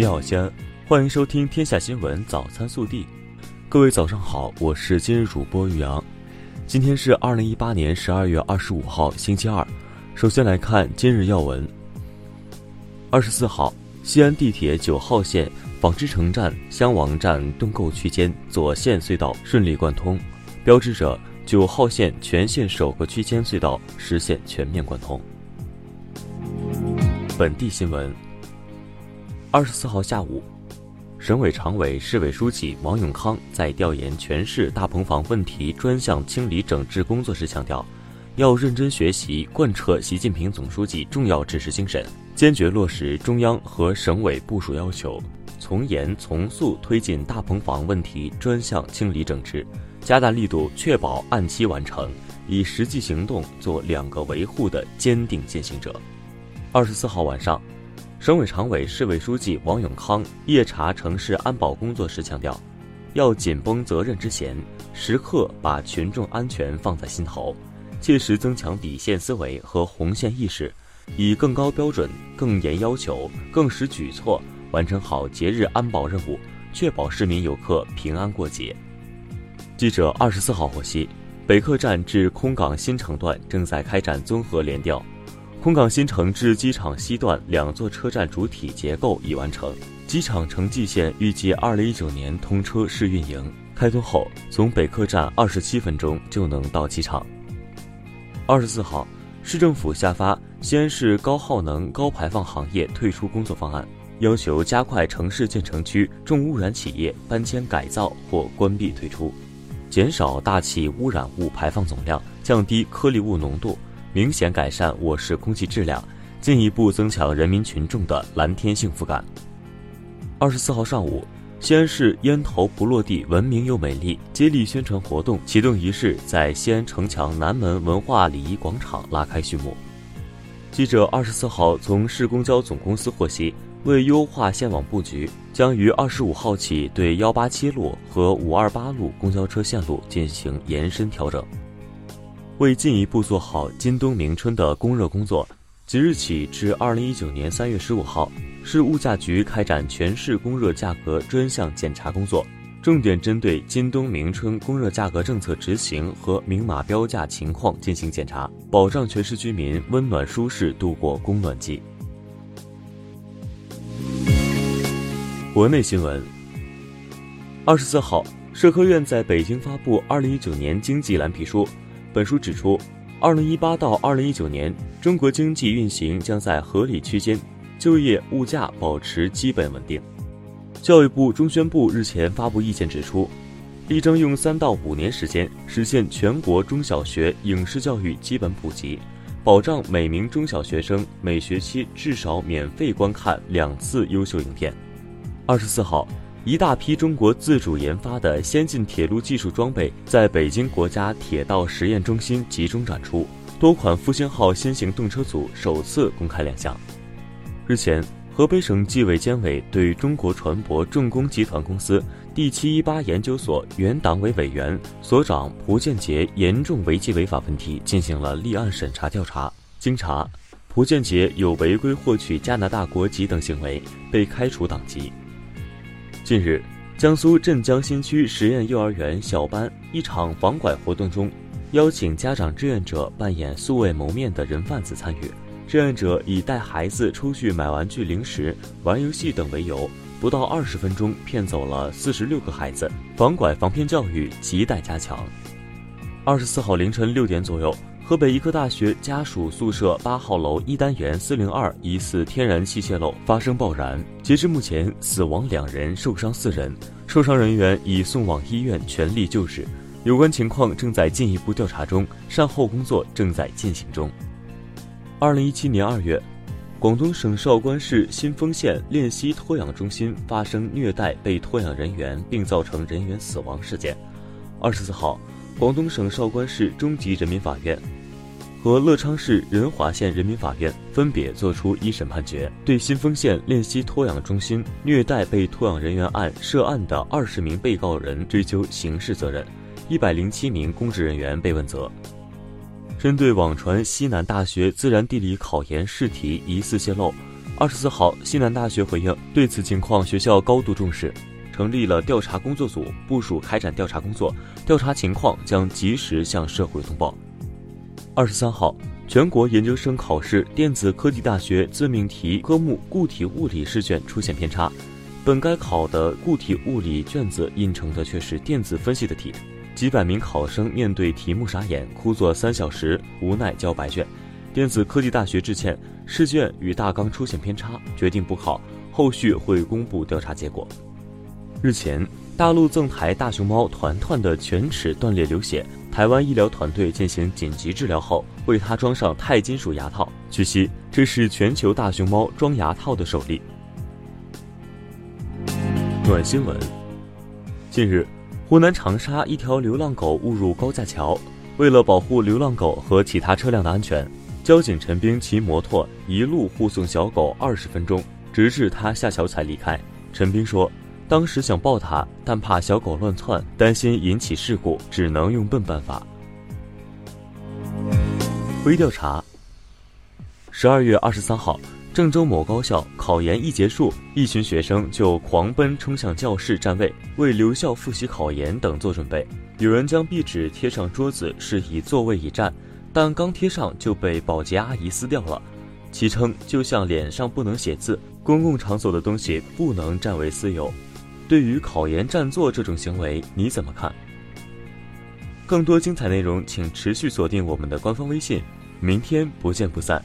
你好，西安，欢迎收听《天下新闻早餐速递》。各位早上好，我是今日主播于洋。今天是二零一八年十二月二十五号，星期二。首先来看今日要闻。二十四号，西安地铁九号线纺织城站襄王站盾构区间左线隧道顺利贯通，标志着九号线全线首个区间隧道实现全面贯通。本地新闻。二十四号下午，省委常委、市委书记王永康在调研全市大棚房问题专项清理整治工作时强调，要认真学习贯彻习近平总书记重要指示精神，坚决落实中央和省委部署要求，从严从速推进大棚房问题专项清理整治，加大力度确保按期完成，以实际行动做两个维护的坚定践行者。二十四号晚上，省委常委、市委书记王永康夜查城市安保工作时强调，要紧绷责任之弦，时刻把群众安全放在心头，切实增强底线思维和红线意识，以更高标准、更严要求、更实举措完成好节日安保任务，确保市民游客平安过节。记者二十四号获悉，北客站至空港新城段正在开展综合联调。空港新城至机场西段两座车站主体结构已完成，机场城际线预计二零一九年通车试运营。开通后，从北客站二十七分钟就能到机场。二十四号，市政府下发西安市高耗能高排放行业退出工作方案，要求加快城市建成区重污染企业搬迁改造或关闭退出，减少大气污染物排放总量，降低颗粒物浓度。明显改善我市空气质量，进一步增强人民群众的蓝天幸福感。二十四号上午，西安市“烟头不落地，文明又美丽”接力宣传活动启动仪式在西安城墙南门文化礼仪广场拉开序幕。记者二十四号从市公交总公司获悉，为优化线网布局，将于二十五号起对幺八七路和五二八路公交车线路进行延伸调整。为进一步做好今冬明春的供热工作，即日起至二零一九年三月十五号，市物价局开展全市供热价格专项检查工作，重点针对今冬明春供热价格政策执行和明码标价情况进行检查，保障全市居民温暖舒适度过供暖季。国内新闻：二十四号，社科院在北京发布二零一九年经济蓝皮书。本书指出，二零一八到二零一九年，中国经济运行将在合理区间，就业、物价保持基本稳定。教育部、中宣部日前发布意见指出，力争用三到五年时间实现全国中小学影视教育基本普及，保障每名中小学生每学期至少免费观看两次优秀影片。二十四号。一大批中国自主研发的先进铁路技术装备在北京国家铁道实验中心集中展出，多款复兴号新型动车组首次公开亮相。日前，河北省纪委监委对中国船舶重工集团公司第七一八研究所原党委委员、所长蒲建杰严重违纪违法问题进行了立案审查调查。经查，蒲建杰有违规获取加拿大国籍等行为，被开除党籍。近日，江苏镇江新区实验幼儿园小班一场防拐活动中，邀请家长志愿者扮演素未谋面的人贩子参与。志愿者以带孩子出去买玩具、零食、玩游戏等为由，不到二十分钟骗走了四十六个孩子。防拐防骗教育亟待加强。二十四号凌晨六点左右。河北医科大学家属宿舍八号楼一单元四零二疑似天然气泄漏发生爆燃，截至目前死亡两人，受伤四人，受伤人员已送往医院全力救治，有关情况正在进一步调查中，善后工作正在进行中。二零一七年二月，广东省韶关市新丰县练溪托养中心发生虐待被托养人员并造成人员死亡事件。二十四号，广东省韶关市中级人民法院。和乐昌市仁华县人民法院分别作出一审判决，对新丰县练溪托养中心虐待被托养人员案涉案的二十名被告人追究刑事责任，一百零七名公职人员被问责。针对网传西南大学自然地理考研试题疑似泄露，二十四号，西南大学回应，对此情况学校高度重视，成立了调查工作组，部署开展调查工作，调查情况将及时向社会通报。二十三号，全国研究生考试电子科技大学自命题科目固体物理试卷出现偏差，本该考的固体物理卷子印成的却是电子分析的题。几百名考生面对题目傻眼，枯坐三小时，无奈交白卷。电子科技大学致歉，试卷与大纲出现偏差，决定补考，后续会公布调查结果。日前，大陆赠台大熊猫团团的犬齿断裂流血，台湾医疗团队进行紧急治疗后，为它装上钛金属牙套。据悉，这是全球大熊猫装牙套的首例。暖新闻，近日。湖南长沙一条流浪狗误入高架桥，为了保护流浪狗和其他车辆的安全，交警陈兵骑摩托一路护送小狗二十分钟，直至它下桥才离开。陈兵说，当时想抱它，但怕小狗乱窜，担心引起事故，只能用笨办法。微调查。十二月二十三号。郑州某高校考研一结束，一群学生就狂奔冲向教室占位，为留校复习考研等做准备。有人将壁纸贴上桌子，示意座位已占，但刚贴上就被保洁阿姨撕掉了，其称就像脸上不能写字，公共场所的东西不能占为私有。对于考研占座这种行为，你怎么看？更多精彩内容，请持续锁定我们的官方微信，明天不见不散。